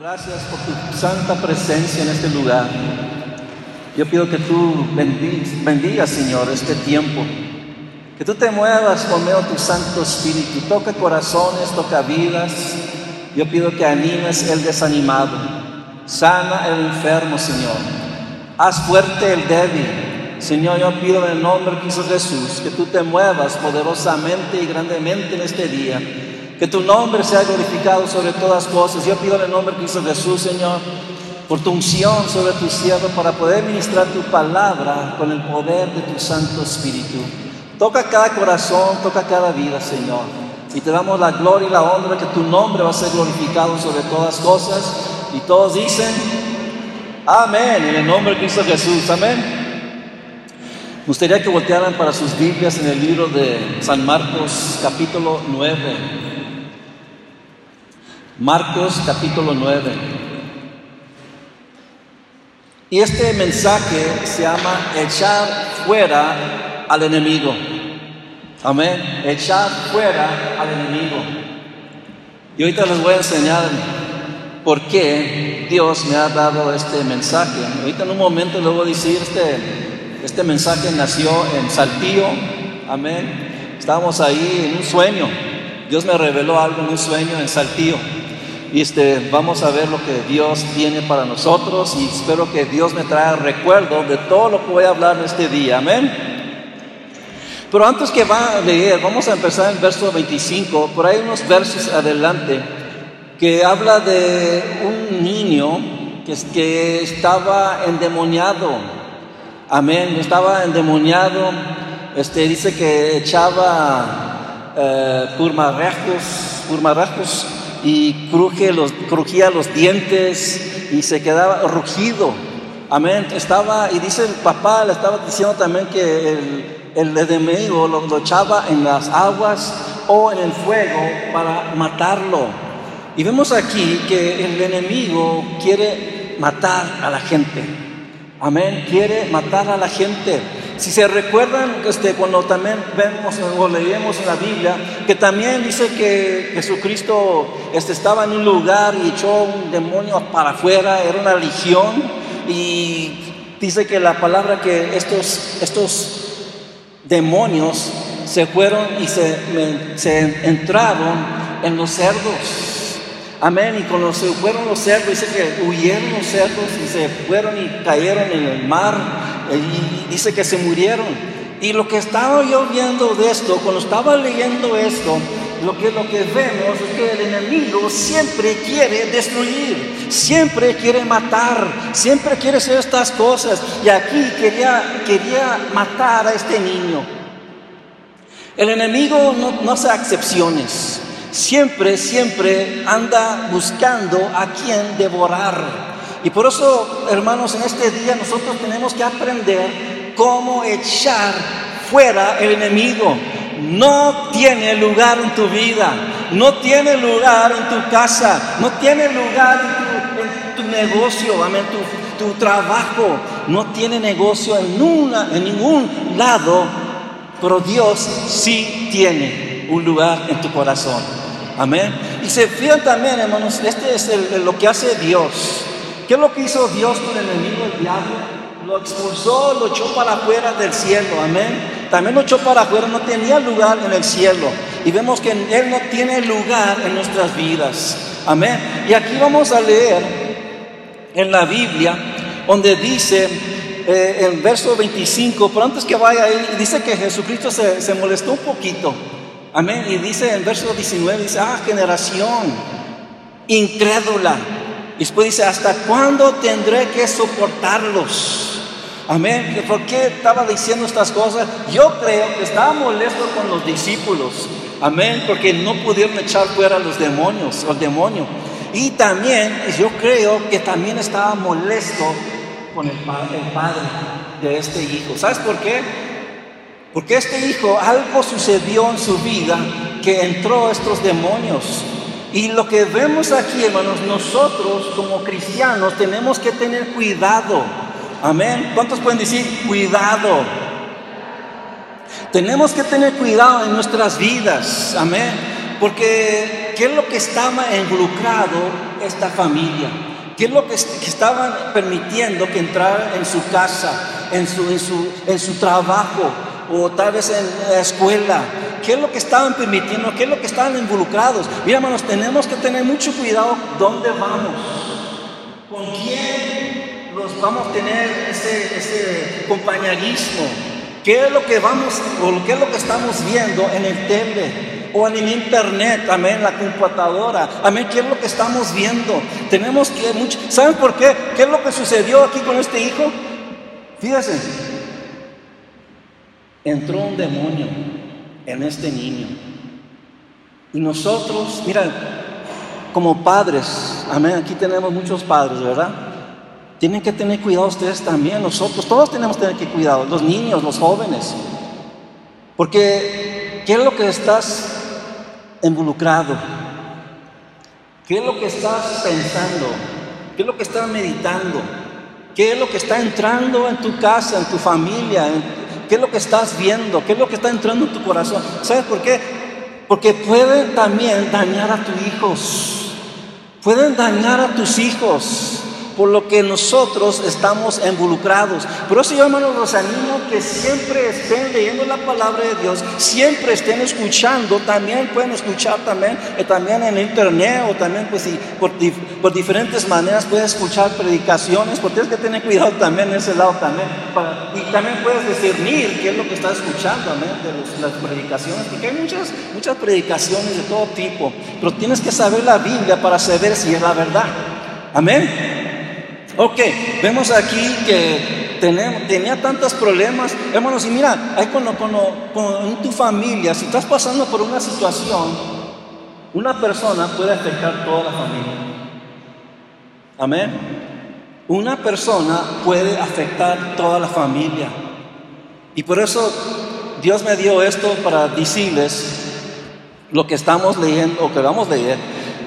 Gracias por tu santa presencia en este lugar. Yo pido que tú bendigas, Señor, este tiempo. Que tú te muevas con medio tu Santo Espíritu. Toca corazones, toca vidas. Yo pido que animes el desanimado. Sana el enfermo, Señor. Haz fuerte el débil. Señor, yo pido en el nombre de Jesús que tú te muevas poderosamente y grandemente en este día que tu nombre sea glorificado sobre todas cosas. Yo pido en el nombre de Cristo Jesús, Señor, por tu unción sobre tu siervo para poder ministrar tu palabra con el poder de tu Santo Espíritu. Toca cada corazón, toca cada vida, Señor. Y te damos la gloria y la honra que tu nombre va a ser glorificado sobre todas cosas. Y todos dicen, amén, en el nombre de Cristo Jesús, amén. Me gustaría que voltearan para sus Biblias en el libro de San Marcos capítulo 9. Marcos capítulo 9. Y este mensaje se llama echar fuera al enemigo. Amén. Echar fuera al enemigo. Y ahorita les voy a enseñar por qué Dios me ha dado este mensaje. Ahorita en un momento les voy a decir, este, este mensaje nació en Saltillo. Amén. Estábamos ahí en un sueño. Dios me reveló algo en un sueño en Saltillo. Y este, vamos a ver lo que Dios tiene para nosotros y espero que Dios me traiga recuerdo de todo lo que voy a hablar en este día. Amén. Pero antes que va a leer, vamos a empezar en verso 25. Por ahí unos versos adelante que habla de un niño que, que estaba endemoniado. Amén. Estaba endemoniado. Este, dice que echaba eh, purmarrajos y cruje los, crujía los dientes y se quedaba rugido. Amén. Estaba, y dice el papá, le estaba diciendo también que el, el enemigo lo, lo, echaba en las aguas o en el fuego para matarlo. Y vemos aquí que el enemigo quiere matar a la gente. Amén. Quiere matar a la gente. Si se recuerdan, este, cuando también vemos o leemos en la Biblia, que también dice que Jesucristo este, estaba en un lugar y echó un demonio para afuera, era una religión, y dice que la palabra que estos, estos demonios se fueron y se, se entraron en los cerdos. Amén. Y cuando se fueron los cerdos, dice que huyeron los cerdos y se fueron y cayeron en el mar. Y dice que se murieron. Y lo que estaba yo viendo de esto, cuando estaba leyendo esto, lo que, lo que vemos es que el enemigo siempre quiere destruir, siempre quiere matar, siempre quiere hacer estas cosas. Y aquí quería, quería matar a este niño. El enemigo no, no hace excepciones siempre, siempre anda buscando a quien devorar. Y por eso, hermanos, en este día nosotros tenemos que aprender cómo echar fuera el enemigo. No tiene lugar en tu vida, no tiene lugar en tu casa, no tiene lugar en tu, negocio, amén, tu, trabajo, no tiene negocio en, una, en ningún lado, pero Dios sí tiene un lugar en tu corazón. Amén. Y se fijan también, hermanos, este es lo que hace Dios. ¿Qué es lo que hizo Dios con el enemigo, el diablo? Lo expulsó, lo echó para afuera del cielo. Amén. También lo echó para afuera, no tenía lugar en el cielo. Y vemos que Él no tiene lugar en nuestras vidas. Amén. Y aquí vamos a leer en la Biblia, donde dice eh, en verso 25, pero antes que vaya ahí, dice que Jesucristo se, se molestó un poquito. Amén. Y dice en verso 19, dice, ah, generación incrédula. Y después dice, ¿hasta cuándo tendré que soportarlos? Amén. ¿Por qué estaba diciendo estas cosas? Yo creo que estaba molesto con los discípulos. Amén. Porque no pudieron echar fuera a los demonios, el demonio. Y también, yo creo que también estaba molesto con el el padre de este hijo. ¿Sabes por qué? Porque este hijo, algo sucedió en su vida que entró estos demonios. Y lo que vemos aquí, hermanos, nosotros como cristianos tenemos que tener cuidado. Amén. ¿Cuántos pueden decir cuidado? Tenemos que tener cuidado en nuestras vidas. Amén. Porque ¿qué es lo que estaba involucrado esta familia? ¿Qué es lo que, estaban permitiendo que entrara en su casa, en su, en, su, en su trabajo o tal vez en la escuela? ¿Qué es lo que estaban permitiendo? ¿Qué es lo que estaban involucrados? Mira, hermanos, tenemos que tener mucho cuidado dónde vamos, con quién los vamos a tener ese, ese compañerismo. ¿Qué es lo que vamos o qué es lo que estamos viendo en el tele? o en internet, amén, la computadora, amén, ¿qué es lo que estamos viendo? Tenemos que mucho, ¿saben por qué? ¿Qué es lo que sucedió aquí con este hijo? Fíjense, entró un demonio en este niño. Y nosotros, mira, como padres, amén, aquí tenemos muchos padres, ¿verdad? Tienen que tener cuidado ustedes también, nosotros, todos tenemos que tener que cuidado, los niños, los jóvenes. Porque, ¿qué es lo que estás involucrado? ¿Qué es lo que estás pensando? ¿Qué es lo que estás meditando? ¿Qué es lo que está entrando en tu casa, en tu familia? ¿Qué es lo que estás viendo? ¿Qué es lo que está entrando en tu corazón? ¿Sabes por qué? Porque pueden también dañar a tus hijos. Pueden dañar a tus hijos por lo que nosotros estamos involucrados. Por eso yo, hermanos, los animo que siempre estén leyendo la palabra de Dios, siempre estén escuchando, también pueden escuchar también, eh, también en internet o también pues por, por, diferentes maneras puedes escuchar predicaciones, porque tienes que tener cuidado también en ese lado también. y también puedes discernir qué es lo que estás escuchando amén, de las predicaciones, porque hay muchas, muchas predicaciones de todo tipo, pero tienes que saber la Biblia para saber si es la verdad. Amén. Ok, vemos aquí que tenía tantos problemas. Hermanos, y mira, hay cuando, en tu familia, si estás pasando por una situación, una persona puede afectar toda la familia. Amén. Una persona puede afectar toda la familia. Y por eso Dios me dio esto para decirles lo que estamos leyendo o que vamos a leer.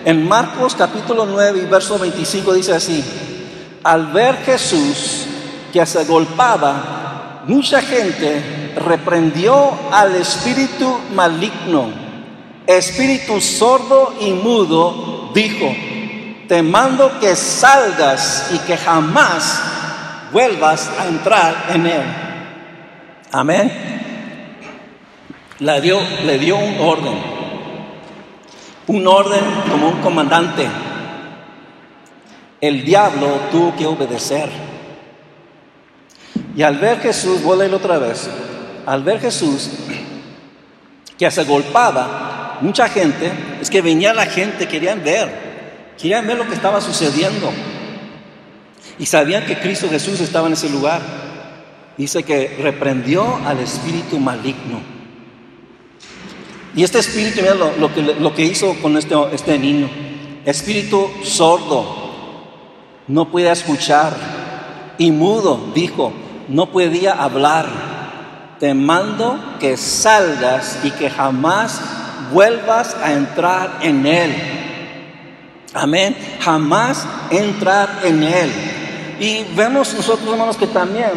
En Marcos capítulo 9 y verso 25 dice así al ver Jesús que se golpaba, mucha gente reprendió al espíritu maligno. Espíritu sordo y mudo dijo, te mando que salgas y que jamás vuelvas a entrar en él. Amén. Le dio, le dio un orden, un orden como un comandante el diablo tuvo que obedecer. Y al ver Jesús, voy a leerlo otra vez, al ver Jesús que se golpaba, mucha gente, es que venía la gente, querían ver, querían ver lo que estaba sucediendo. Y sabían que Cristo Jesús estaba en ese lugar. Dice que reprendió al espíritu maligno. Y este espíritu, mira lo, que, hizo con este, este niño. Espíritu sordo, no podía escuchar y mudo, dijo, no podía hablar. Te mando que salgas y que jamás vuelvas a entrar en él. Amén. Jamás entrar en él. Y vemos nosotros, hermanos, que también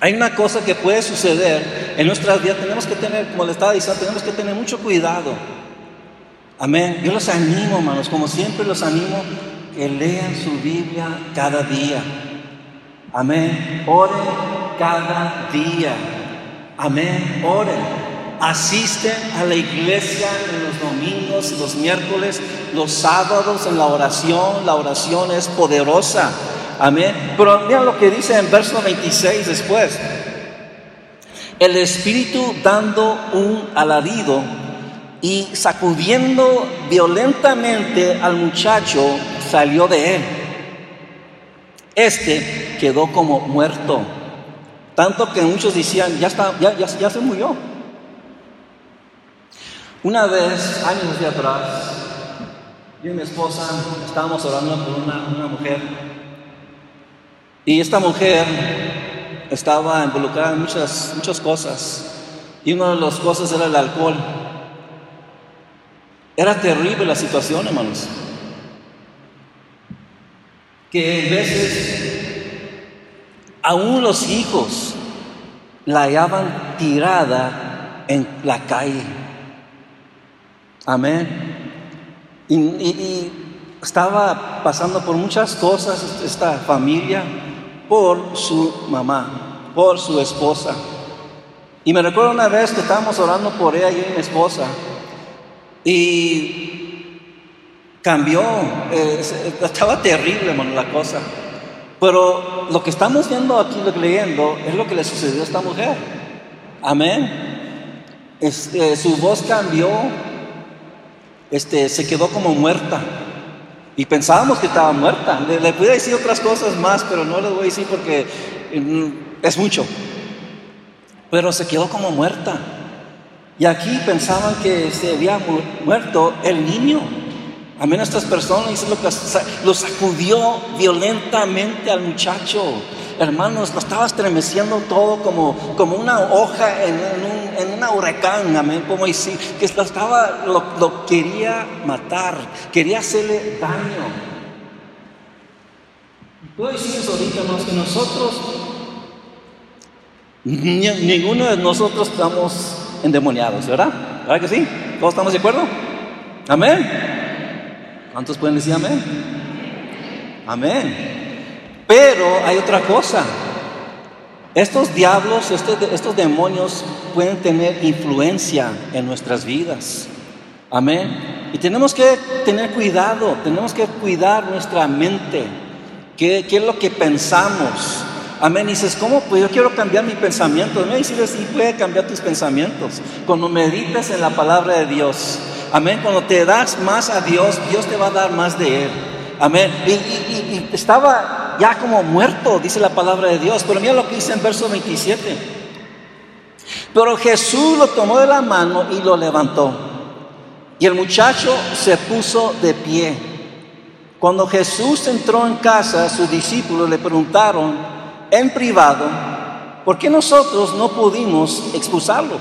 hay una cosa que puede suceder en nuestras vidas. Tenemos que tener, como le estaba diciendo, tenemos que tener mucho cuidado. Amén. Yo los animo, hermanos, como siempre los animo que lean su Biblia cada día. Amén. Oren cada día. Amén. Oren. Asisten a la iglesia en los domingos, los miércoles, los sábados en la oración. La oración es poderosa. Amén. Pero mira lo que dice en verso 26 después. El Espíritu dando un alarido y sacudiendo violentamente al muchacho, salió de él. Este quedó como muerto, tanto que muchos decían, ya, está, ya, ya, se murió. Una vez, años de atrás, yo y mi esposa estábamos orando por una, mujer y esta mujer estaba involucrada en muchas, muchas cosas y una de las cosas era el alcohol. Era terrible la situación, hermanos que en veces aún los hijos la hallaban tirada en la calle. Amén. Y, estaba pasando por muchas cosas esta familia por su mamá, por su esposa. Y me recuerdo una vez que estábamos orando por ella y mi esposa. Y cambió, eh, estaba terrible, la cosa. Pero lo que estamos viendo aquí, leyendo, es lo que le sucedió a esta mujer. Amén. Este, su voz cambió, este, se quedó como muerta. Y pensábamos que estaba muerta. Le, le decir otras cosas más, pero no les voy a decir porque mm, es mucho. Pero se quedó como muerta. Y aquí pensaban que se había muerto el niño. Amén, estas personas lo, lo sacudió violentamente al muchacho. Hermanos, lo estaba estremeciendo todo como, como una hoja en, un, en una huracán, amén, como decir, que lo, estaba, lo, quería matar, quería hacerle daño. Puedo decirles ahorita, hermanos, que nosotros, ninguno de nosotros estamos endemoniados, ¿verdad? ¿Verdad que sí? ¿Todos estamos de acuerdo? Amén. ¿Cuántos pueden decir amén? Amén. Pero hay otra cosa. Estos diablos, estos, estos demonios pueden tener influencia en nuestras vidas. Amén. Y tenemos que tener cuidado, tenemos que cuidar nuestra mente. ¿Qué, qué es lo que pensamos? Amén. Y dices, ¿cómo? Pues yo quiero cambiar mi pensamiento. Me dices, sí, puede cambiar tus pensamientos. Cuando meditas en la palabra de Dios. Amén. Cuando te das más a Dios, Dios te va a dar más de Él. Amén. Y, y estaba ya como muerto, dice la palabra de Dios. Pero mira lo que dice en verso 27. Pero Jesús lo tomó de la mano y lo levantó. Y el muchacho se puso de pie. Cuando Jesús entró en casa, sus discípulos le preguntaron en privado, ¿por qué nosotros no pudimos expulsarlo?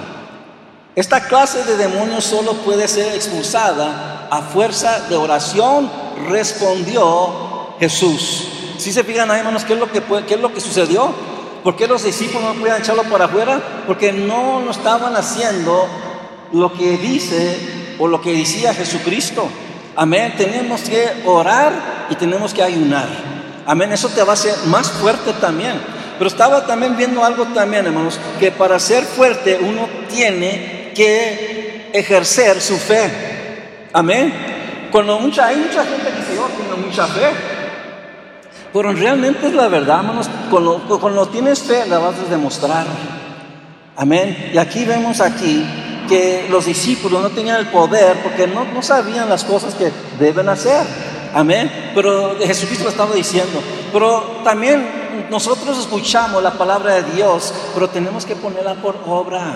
Esta clase de demonios solo puede ser expulsada a fuerza de oración, respondió Jesús. Si se fijan hermanos, ¿qué es lo que, qué es lo que sucedió? ¿Por qué los discípulos no podían echarlo para afuera? Porque no lo estaban haciendo lo que dice o lo que decía Jesucristo. Amén. Tenemos que orar y tenemos que ayunar. Amén. Eso te va a hacer más fuerte también. Pero estaba también viendo algo también, hermanos, que para ser fuerte uno tiene que ejercer su fe. Amén. Cuando mucha, hay mucha gente que se yo tiene mucha fe. Pero realmente es la verdad, hermanos. Cuando, tienes fe, la vas a demostrar. Amén. Y aquí vemos aquí que los discípulos no tenían el poder porque no, no sabían las cosas que deben hacer. Amén. Pero Jesucristo lo estaba diciendo. Pero también nosotros escuchamos la palabra de Dios, pero tenemos que ponerla por obra.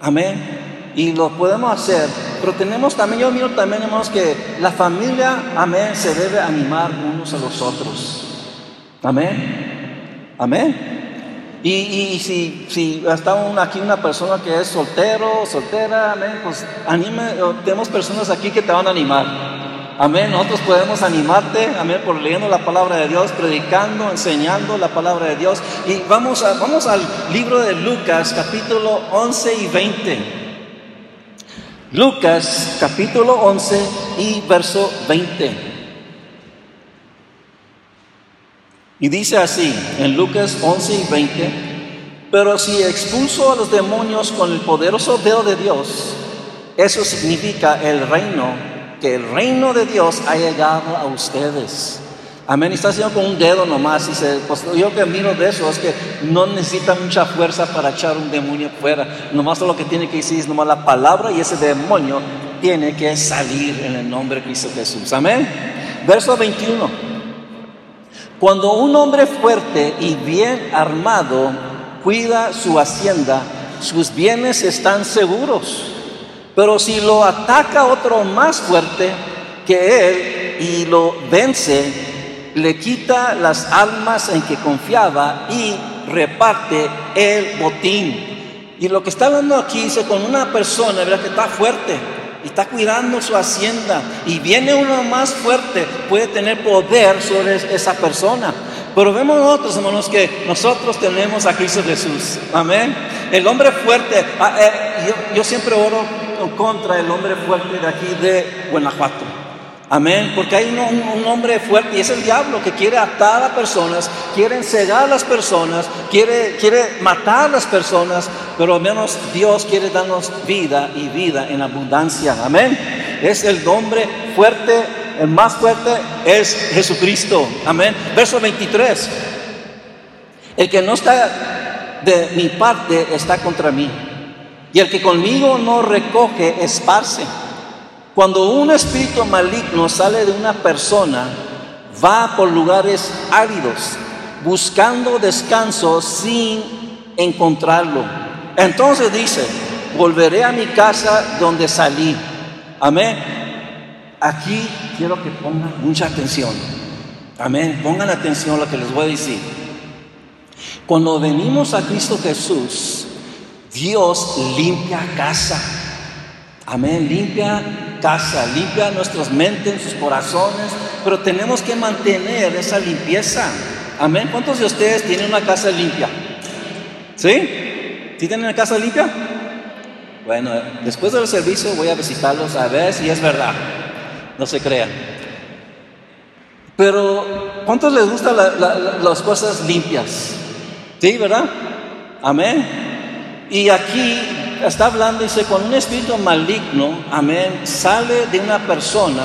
Amén. Y lo podemos hacer. Pero tenemos también, yo miro también, hermanos, que la familia, amén, se debe animar unos a los otros. Amén. Amén. Y, si, si está aquí una persona que es soltero, soltera, amén, pues anime, tenemos personas aquí que te van a animar. Amén. Nosotros podemos animarte, amén, por leyendo la palabra de Dios, predicando, enseñando la palabra de Dios. Y vamos, a, vamos al libro de Lucas, capítulo 11 y 20. Lucas, capítulo 11 y verso 20. Y dice así en Lucas 11 y 20, pero si expulso a los demonios con el poderoso dedo de Dios, eso significa el reino, que el reino de Dios ha llegado a ustedes. Amén. Está haciendo con un dedo nomás. Se, pues, yo que miro de eso es que no necesita mucha fuerza para echar un demonio fuera. Nomás lo que tiene que decir es nomás la palabra y ese demonio tiene que salir en el nombre de Cristo Jesús. Amén. Verso 21. Cuando un hombre fuerte y bien armado cuida su hacienda, sus bienes están seguros. Pero si lo ataca otro más fuerte que él y lo vence, le quita las almas en que confiaba y reparte el botín. Y lo que está hablando aquí dice con una persona, ¿verdad? Que está fuerte, está cuidando su hacienda y viene uno más fuerte, puede tener poder sobre esa persona. Pero vemos nosotros, hermanos, que nosotros tenemos a Cristo Jesús. Amén. El hombre fuerte, ah, eh, yo, yo siempre oro contra el hombre fuerte de aquí de Guanajuato. Amén, porque hay un, hombre fuerte y es el diablo que quiere atar a personas, quiere encegar a las personas, quiere, quiere matar a las personas, pero al menos Dios quiere darnos vida y vida en abundancia. Amén. Es el hombre fuerte, el más fuerte es Jesucristo. Amén. Verso 23. El que no está de mi parte está contra mí. Y el que conmigo no recoge, esparce. Cuando un espíritu maligno sale de una persona, va por lugares áridos, buscando descanso sin encontrarlo. Entonces dice, volveré a mi casa donde salí. Amén. Aquí quiero que pongan mucha atención. Amén. Pongan atención a lo que les voy a decir. Cuando venimos a Cristo Jesús, Dios limpia casa. Amén. Limpia casa, limpia nuestras mentes, nuestros corazones, pero tenemos que mantener esa limpieza. Amén. ¿Cuántos de ustedes tienen una casa limpia? ¿Sí? ¿Sí tienen una casa limpia? Bueno, después del servicio voy a visitarlos a ver si es verdad. No se crean. Pero, ¿cuántos les gustan las cosas limpias? ¿Sí, verdad? Amén. Y aquí está hablando, dice, cuando un espíritu maligno, amén, sale de una persona,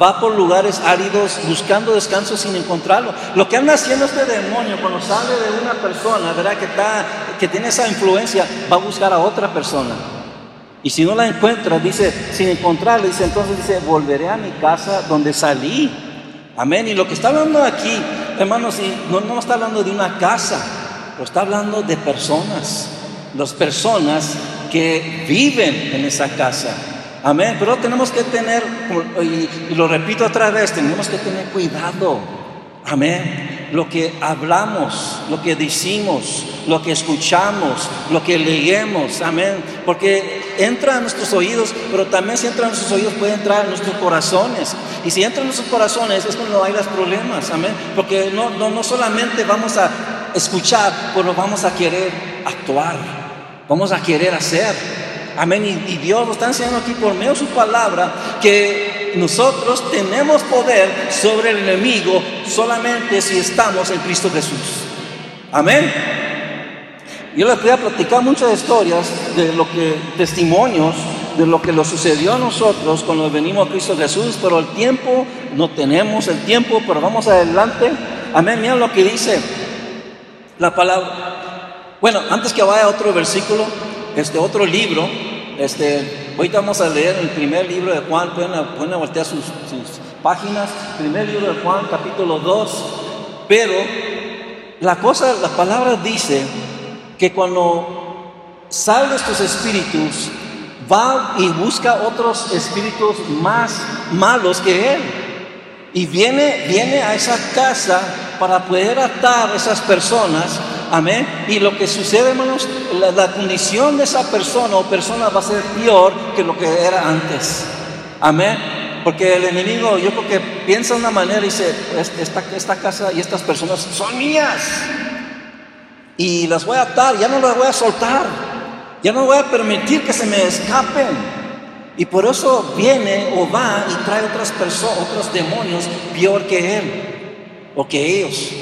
va por lugares áridos buscando descanso sin encontrarlo. Lo que anda haciendo este demonio cuando sale de una persona, ¿verdad? Que, está, que tiene esa influencia, va a buscar a otra persona. Y si no la encuentra, dice, sin encontrarla, dice, entonces dice, volveré a mi casa donde salí. Amén. Y lo que está hablando aquí, hermanos, no, no está hablando de una casa, pero está hablando de personas. Las personas que viven en esa casa. Amén. Pero tenemos que tener, y, lo repito otra vez, tenemos que tener cuidado. Amén. Lo que hablamos, lo que decimos, lo que escuchamos, lo que leemos. Amén. Porque entra a nuestros oídos, pero también si entra a nuestros oídos puede entrar a nuestros corazones. Y si entra en nuestros corazones es cuando hay los problemas. Amén. Porque no, no, no solamente vamos a escuchar, pero vamos a querer actuar vamos a querer hacer. Amén. Y, Dios nos está enseñando aquí por medio de su palabra que nosotros tenemos poder sobre el enemigo solamente si estamos en Cristo Jesús. Amén. Yo les a platicar muchas historias de lo que, testimonios de lo que nos sucedió a nosotros cuando venimos a Cristo Jesús, pero el tiempo, no tenemos el tiempo, pero vamos adelante. Amén. Miren lo que dice la palabra. Bueno, antes que vaya a otro versículo, este otro libro, este, ahorita vamos a leer el primer libro de Juan, pueden, pueden voltear sus, sus páginas, primer libro de Juan, capítulo 2, pero la cosa, la palabra dice que cuando salen estos espíritus, va y busca otros espíritus más malos que él. Y viene, viene a esa casa para poder atar a esas personas Amén. Y lo que sucede, hermanos, la, condición de esa persona o persona va a ser peor que lo que era antes. Amén. Porque el enemigo, yo creo que piensa de una manera y dice, esta, esta casa y estas personas son mías. Y las voy a atar, ya no las voy a soltar. Ya no voy a permitir que se me escapen. Y por eso viene o va y trae otras personas, otros demonios peor que él o que ellos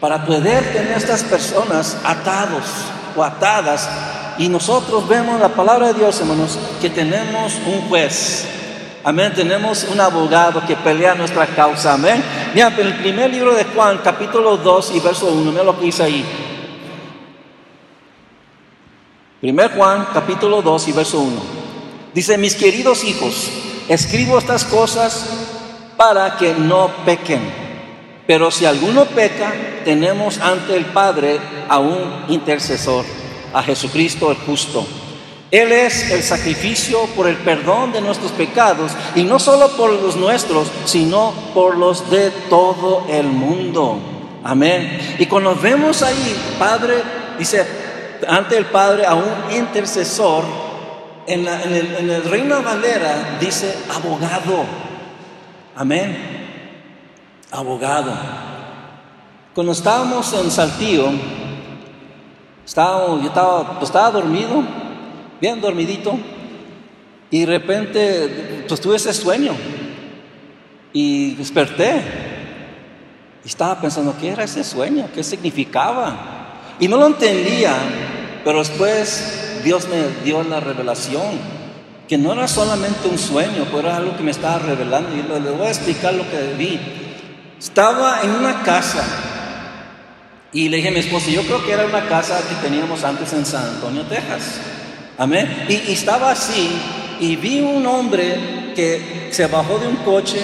para poder tener a estas personas atados o atadas. Y nosotros vemos la palabra de Dios, hermanos, que tenemos un juez. Amén. Tenemos un abogado que pelea nuestra causa. Amén. Mira, en el primer libro de Juan, capítulo 2 y verso 1, mira lo que dice ahí. Primer Juan, capítulo 2 y verso 1. Dice, mis queridos hijos, escribo estas cosas para que no pequen. Pero si alguno peca, tenemos ante el Padre a un intercesor, a Jesucristo el justo. Él es el sacrificio por el perdón de nuestros pecados y no solo por los nuestros, sino por los de todo el mundo. Amén. Y cuando vemos ahí, Padre, dice, ante el Padre a un intercesor, en, el, en el Valera dice abogado. Amén abogado. Cuando estábamos en Saltillo, estábamos, yo estaba, pues, estaba dormido, bien dormidito, y de repente pues tuve ese sueño. Y desperté. Y estaba pensando, ¿qué era ese sueño? ¿Qué significaba? Y no lo entendía, pero después Dios me dio la revelación, que no era solamente un sueño, pero era algo que me estaba revelando. Y le voy a explicar lo que vi. Estaba en una casa y le dije a mi esposa, yo creo que era una casa que teníamos antes en San Antonio, Texas. Amén. Y, estaba así y vi un hombre que se bajó de un coche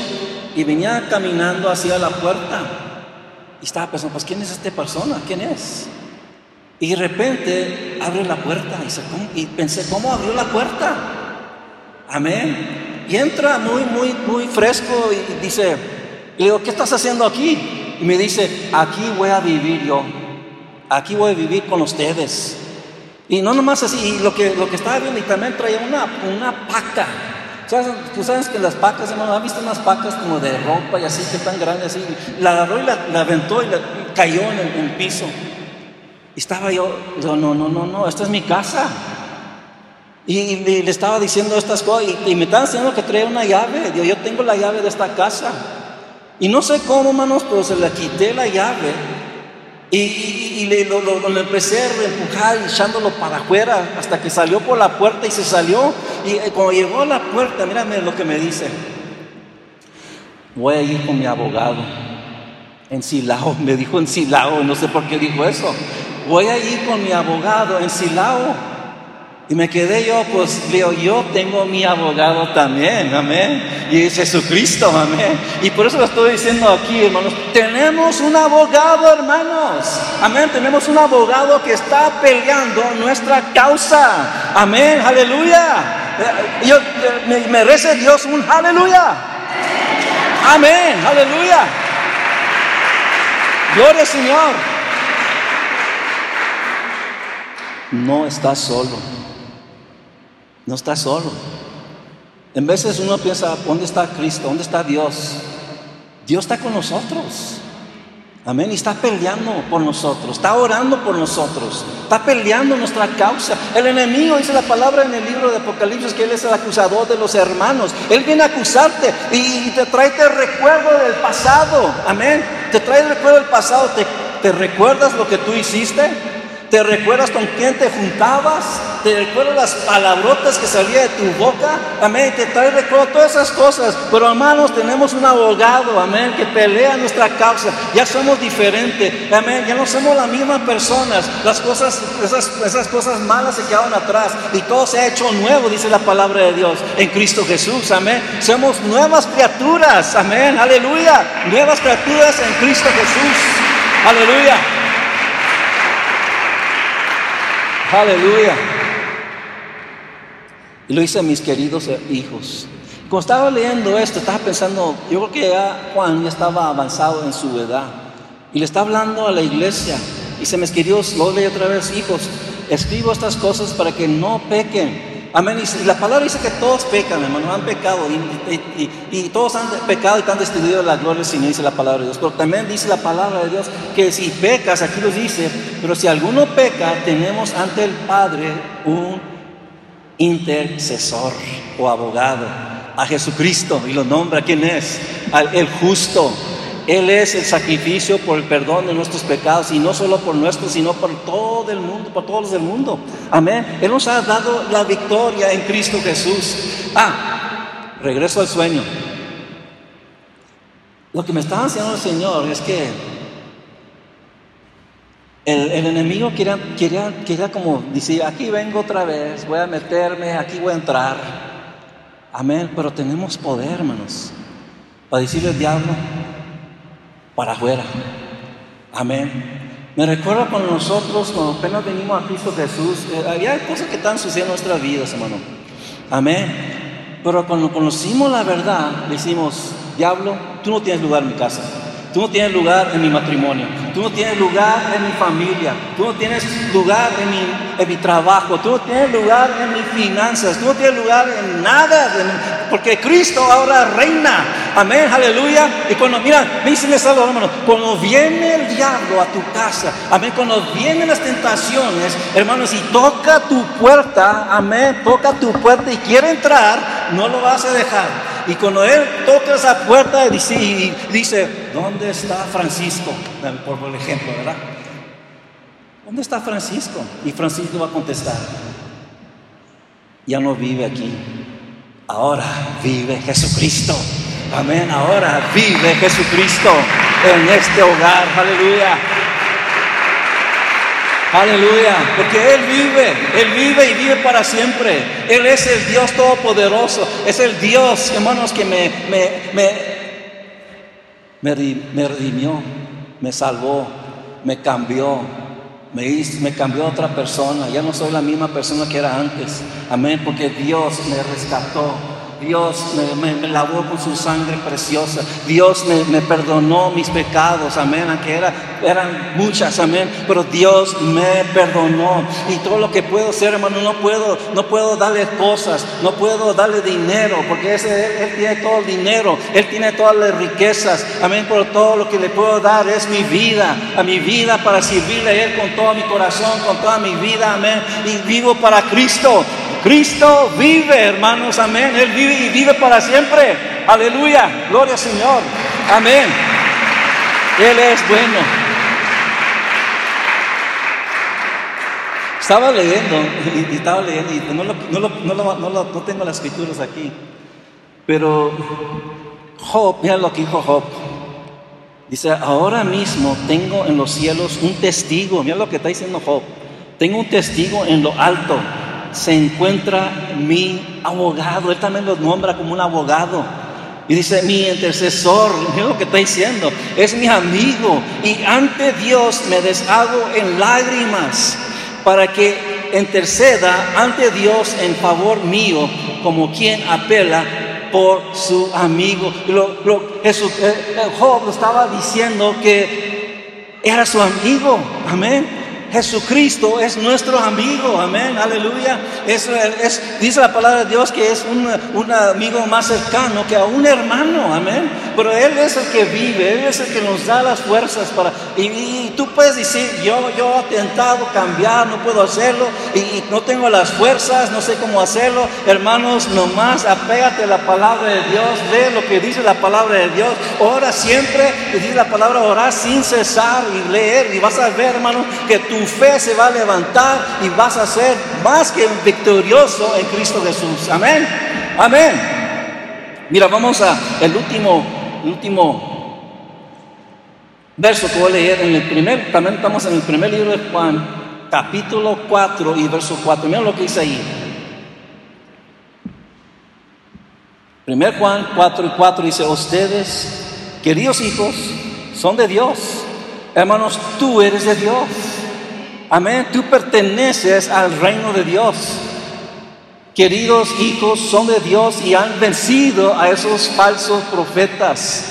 y venía caminando hacia la puerta. Y estaba pensando, pues ¿quién es esta persona? ¿Quién es? Y de repente abre la puerta y, pensé, ¿cómo abrió la puerta? Amén. Y entra muy, muy, muy fresco y dice, le digo, ¿qué estás haciendo aquí? Y me dice, aquí voy a vivir yo. Aquí voy a vivir con ustedes. Y no nomás así, y lo que, lo que estaba viendo, y también traía una, una paca. Tú sabes que las pacas, hermano, ¿has visto unas pacas como de ropa y así, que tan grandes así? La agarró y la, aventó y cayó en el, piso. Y estaba yo, no, no, no, no, esta es mi casa. Y, le estaba diciendo estas cosas y, me estaban diciendo que traía una llave. Yo, yo tengo la llave de esta casa. Y no sé cómo, hermanos, pero se le quité la llave y, le, lo, empecé a empujar, echándolo para afuera, hasta que salió por la puerta y se salió. Y eh, cuando llegó a la puerta, mírame lo que me dice. Voy a ir con mi abogado en Silao. Me dijo en Silao, no sé por qué dijo eso. Voy a ir con mi abogado en Silao y me quedé yo, pues digo, yo tengo mi abogado también, amén. Y es Jesucristo, amén. Y por eso lo estoy diciendo aquí, hermanos. Tenemos un abogado, hermanos. Amén. Tenemos un abogado que está peleando nuestra causa. Amén. Aleluya. Yo, me, merece Dios un aleluya. Amén. Aleluya. Gloria al Señor. No estás solo. No está solo. En veces uno piensa, ¿dónde está Cristo? ¿Dónde está Dios? Dios está con nosotros. Amén. Y está peleando por nosotros, está orando por nosotros, está peleando nuestra causa. El enemigo dice la palabra en el libro de Apocalipsis que Él es el acusador de los hermanos. Él viene a acusarte y, te trae el recuerdo del pasado. Amén. Te trae el recuerdo del pasado. ¿Te, ¿Te recuerdas lo que tú hiciste? ¿Te recuerdas con quién te juntabas? ¿Te recuerdas las palabrotas que salían de tu boca? Amén. Te trae recuerdo todas esas cosas. Pero hermanos, tenemos un abogado, amén, que pelea nuestra causa. Ya somos diferentes, amén. Ya no somos las mismas personas. Las cosas, esas, esas cosas malas se quedaron atrás. Y todo se ha hecho nuevo, dice la palabra de Dios, en Cristo Jesús, amén. Somos nuevas criaturas, amén. Aleluya. Nuevas criaturas en Cristo Jesús. Aleluya. Aleluya. Y lo hice a mis queridos hijos. Cuando estaba leyendo esto, estaba pensando, yo creo que ya Juan ya estaba avanzado en su edad. Y le está hablando a la iglesia. Y se me escribió, lo leí otra vez, hijos, escribo estas cosas para que no pequen Amén. Y la palabra dice que todos pecan, hermano, han pecado y, todos han pecado y han destruido la gloria sin dice la palabra de Dios. Pero también dice la palabra de Dios que si pecas, aquí lo dice, pero si alguno peca, tenemos ante el Padre un intercesor o abogado, a Jesucristo, y lo nombra quién es, al, el justo él es el sacrificio por el perdón de nuestros pecados y no solo por nuestros, sino por todo el mundo, por todos los del mundo. Amén. Él nos ha dado la victoria en Cristo Jesús. Ah, regreso al sueño. Lo que me estaba enseñando el Señor es que el, enemigo quería, quería, quería como decir, aquí vengo otra vez, voy a meterme, aquí voy a entrar. Amén, pero tenemos poder, hermanos, para decirle al diablo, para afuera. Amén. Me recuerdo cuando nosotros, cuando apenas venimos a Cristo Jesús, eh, había cosas que están sucediendo en nuestras vidas, hermano. Amén. Pero cuando conocimos la verdad, decimos, diablo, tú no tienes lugar en mi casa. Tú no tienes lugar en mi matrimonio. Tú no tienes lugar en mi familia. Tú no tienes lugar en mi, en mi trabajo. Tú no tienes lugar en mis finanzas. Tú no tienes lugar en nada. porque Cristo ahora reina. Amén, aleluya. Y cuando, mira, dicen algo, hermano. Cuando viene el diablo a tu casa. Amén. Cuando vienen las tentaciones, hermanos, y toca tu puerta. Amén. Toca tu puerta y quiere entrar. No lo vas a dejar. Y cuando él toca esa puerta dice, y dice, ¿dónde está Francisco? Por ejemplo, ¿verdad? ¿Dónde está Francisco? Y Francisco va a contestar, ya no vive aquí, ahora vive Jesucristo. Amén, ahora vive Jesucristo en este hogar, aleluya. Aleluya, porque Él vive, Él vive y vive para siempre. Él es el Dios todopoderoso, es el Dios, hermanos, que me, me, me, me, redimió, me salvó, me cambió, me, me cambió a otra persona. Ya no soy la misma persona que era antes. Amén, porque Dios me rescató. Dios me, lavó con su sangre preciosa. Dios me, perdonó mis pecados, amén, aunque era, eran muchas, amén. Pero Dios me perdonó. Y todo lo que puedo hacer, hermano, no puedo, no puedo darle cosas, no puedo darle dinero, porque ese, él, tiene todo el dinero, Él tiene todas las riquezas, amén. Pero todo lo que le puedo dar es mi vida, a mi vida para servirle a Él con todo mi corazón, con toda mi vida, amén. Y vivo para Cristo. Cristo vive, hermanos, amén. Él vive y vive para siempre. Aleluya, gloria al Señor. Amén. Él es bueno. Estaba leyendo, y, estaba leyendo, y no, no, no, tengo las escrituras aquí, pero Job, mira lo que dijo Job. Dice, ahora mismo tengo en los cielos un testigo, mira lo que está diciendo Job. Tengo un testigo en lo alto se encuentra mi abogado. Él también lo nombra como un abogado. Y dice, mi intercesor, es lo que está diciendo, es mi amigo. Y ante Dios me deshago en lágrimas para que interceda ante Dios en favor mío, como quien apela por su amigo. Jesús, eh, eh, Job estaba diciendo que era su amigo. Amén. Jesucristo es nuestro amigo, amén, aleluya. Es, dice la palabra de Dios que es un, amigo más cercano que a un hermano, amén. Pero Él es el que vive, Él es el que nos da las fuerzas para... Y, tú puedes decir, yo, yo he intentado cambiar, no puedo hacerlo, y, no tengo las fuerzas, no sé cómo hacerlo. Hermanos, nomás apégate a la palabra de Dios, lee lo que dice la palabra de Dios, ora siempre, y dice la palabra orar sin cesar y leer, y vas a ver, hermano, que tú tu fe se va a levantar y vas a ser más que victorioso en Cristo Jesús. Amén. Amén. Mira, vamos a el último, último verso que voy a leer en el primer, también estamos en el primer libro de Juan, capítulo 4 y verso 4. Mira lo que dice ahí. Primer Juan 4 y 4 dice, ustedes, queridos hijos, son de Dios. Hermanos, tú eres de Dios. Amén, tú perteneces al reino de Dios. Queridos hijos, son de Dios y han vencido a esos falsos profetas.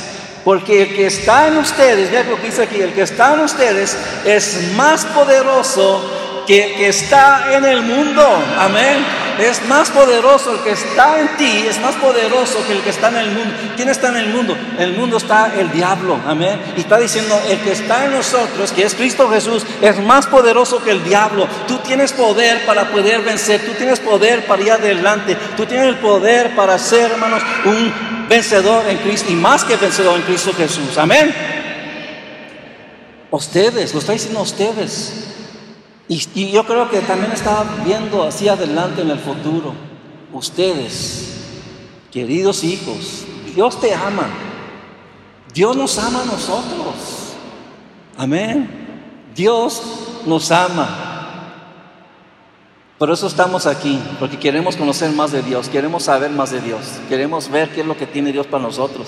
Porque el que está en ustedes, vean lo que dice aquí, el que está en ustedes es más poderoso que está en el mundo. Amén es más poderoso, el que está en ti es más poderoso que el que está en el mundo. ¿Quién está en el mundo? En el mundo está el diablo, amén. Y está diciendo, el que está en nosotros, que es Cristo Jesús, es más poderoso que el diablo. Tú tienes poder para poder vencer, tú tienes poder para ir adelante, tú tienes el poder para ser, hermanos, un vencedor en Cristo y más que vencedor en Cristo Jesús, amén. Ustedes, lo está diciendo ustedes. Y, yo creo que también está viendo hacia adelante en el futuro. Ustedes, queridos hijos, Dios te ama. Dios nos ama a nosotros. Amén. Dios nos ama. Por eso estamos aquí, porque queremos conocer más de Dios, queremos saber más de Dios, queremos ver qué es lo que tiene Dios para nosotros.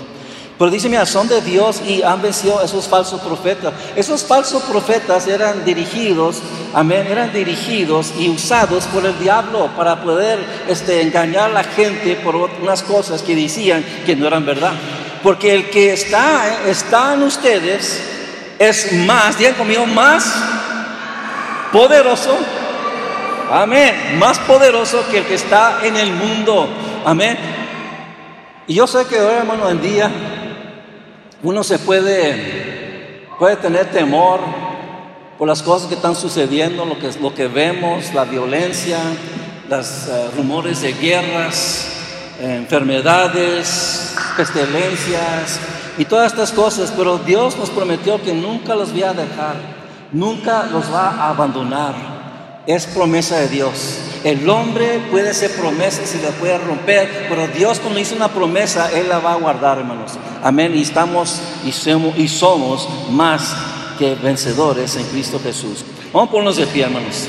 Pero dice, mira, son de Dios y han vencido a esos falsos profetas. Esos falsos profetas eran dirigidos, amén, eran dirigidos y usados por el diablo para poder este, engañar a la gente por unas cosas que decían que no eran verdad. Porque el que está, está en ustedes es más, digan conmigo, más poderoso, amén, más poderoso que el que está en el mundo, amén. Y yo sé que hoy, hermano, en día uno se puede, puede tener temor por las cosas que están sucediendo, lo que, lo que vemos, la violencia, los eh, rumores de guerras, enfermedades, pestilencias y todas estas cosas, pero Dios nos prometió que nunca los voy a dejar, nunca los va a abandonar. Es promesa de Dios. El hombre puede hacer promesas y la puede romper, pero Dios cuando hizo una promesa, Él la va a guardar, hermanos. Amén. Y estamos y somos, y somos más que vencedores en Cristo Jesús. Vamos a ponernos de pie, hermanos.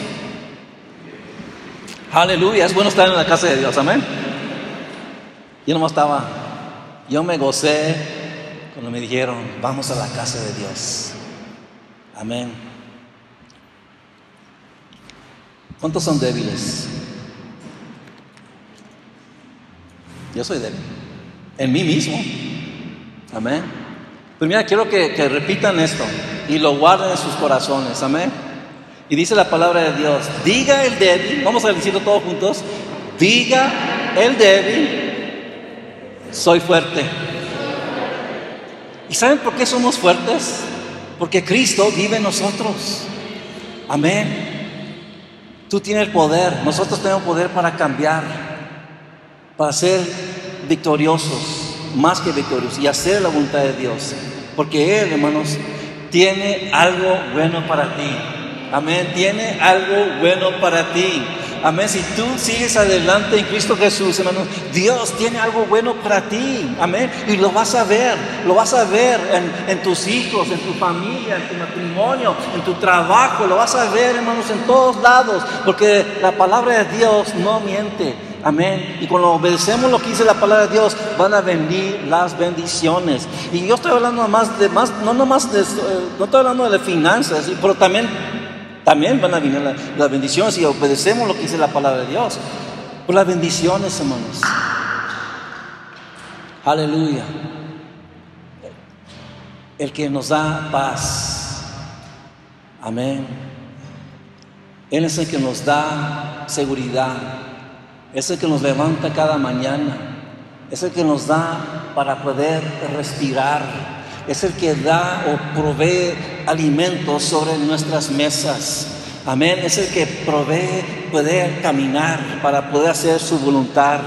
Aleluya, es bueno estar en la casa de Dios, amén. Yo nomás estaba, yo me gocé cuando me dijeron, vamos a la casa de Dios. Amén. ¿Cuántos son débiles? Yo soy débil. En mí mismo. Amén. Pues mira, quiero que, que repitan esto y lo guarden en sus corazones. Amén. Y dice la palabra de Dios, diga el débil, vamos a decirlo todos juntos, diga el débil, soy fuerte. ¿Y saben por qué somos fuertes? Porque Cristo vive en nosotros. Amén. Tú tienes el poder, nosotros tenemos poder para cambiar, para ser victoriosos, más que victoriosos, y hacer la voluntad de Dios. Porque Él, hermanos, tiene algo bueno para ti. Amén. Tiene algo bueno para ti. Amén. Si tú sigues adelante en Cristo Jesús, hermano, Dios tiene algo bueno para ti. Amén. Y lo vas a ver. Lo vas a ver en, en, tus hijos, en tu familia, en tu matrimonio, en tu trabajo. Lo vas a ver, hermanos, en todos lados. Porque la palabra de Dios no miente. Amén. Y cuando obedecemos lo que dice la palabra de Dios, van a venir las bendiciones. Y yo estoy hablando más de más, no nomás de, eh, no estoy hablando de finanzas, pero también también van a venir las bendiciones si obedecemos lo que dice la palabra de Dios. Por las bendiciones, hermanos. Aleluya. El que nos da paz. Amén. Él es el que nos da seguridad. Es el que nos levanta cada mañana. Es el que nos da para poder respirar es el que da o provee alimentos sobre nuestras mesas. Amén. Es el que provee poder caminar para poder hacer su voluntad.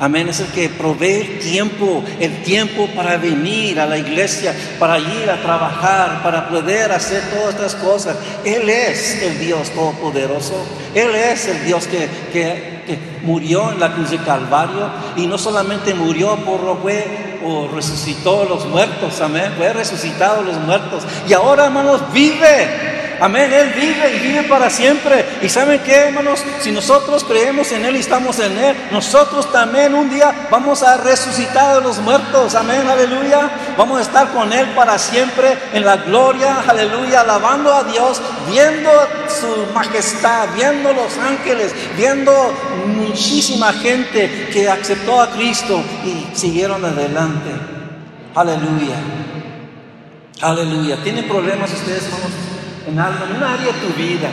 Amén. Es el que provee tiempo, el tiempo para venir a la iglesia, para ir a trabajar, para poder hacer todas estas cosas. Él es el Dios Todopoderoso. Él es el Dios que, que, que murió en la cruz de Calvario y no solamente murió por lo que o resucitó los muertos, amén, fue resucitado los muertos y ahora hermanos vive. Amén, Él vive y vive para siempre. ¿Y saben qué, hermanos? Si nosotros creemos en Él y estamos en Él, nosotros también un día vamos a resucitar a los muertos. Amén, aleluya. Vamos a estar con Él para siempre en la gloria, aleluya, alabando a Dios, viendo su majestad, viendo los ángeles, viendo muchísima gente que aceptó a Cristo y siguieron adelante. Aleluya. Aleluya. ¿Tienen problemas ustedes, hermanos? En algo, en un área de tu vida.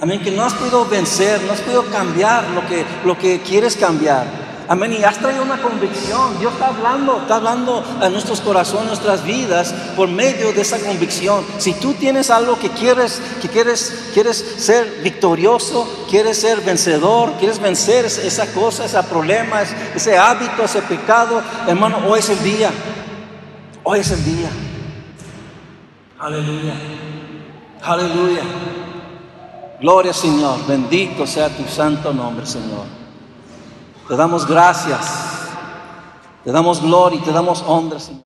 Amén, que no has podido vencer, no has podido cambiar lo que, lo que quieres cambiar. Amén, y has traído una convicción. Dios está hablando, está hablando a nuestros corazones, nuestras vidas, por medio de esa convicción. Si tú tienes algo que quieres, que quieres, quieres ser victorioso, quieres ser vencedor, quieres vencer esa cosa, ese problema, ese hábito, ese pecado, hermano, hoy es el día. Hoy es el día. Aleluya. Aleluya. Gloria Señor. Bendito sea tu santo nombre, Señor. Te damos gracias. Te damos gloria y te damos honra, Señor.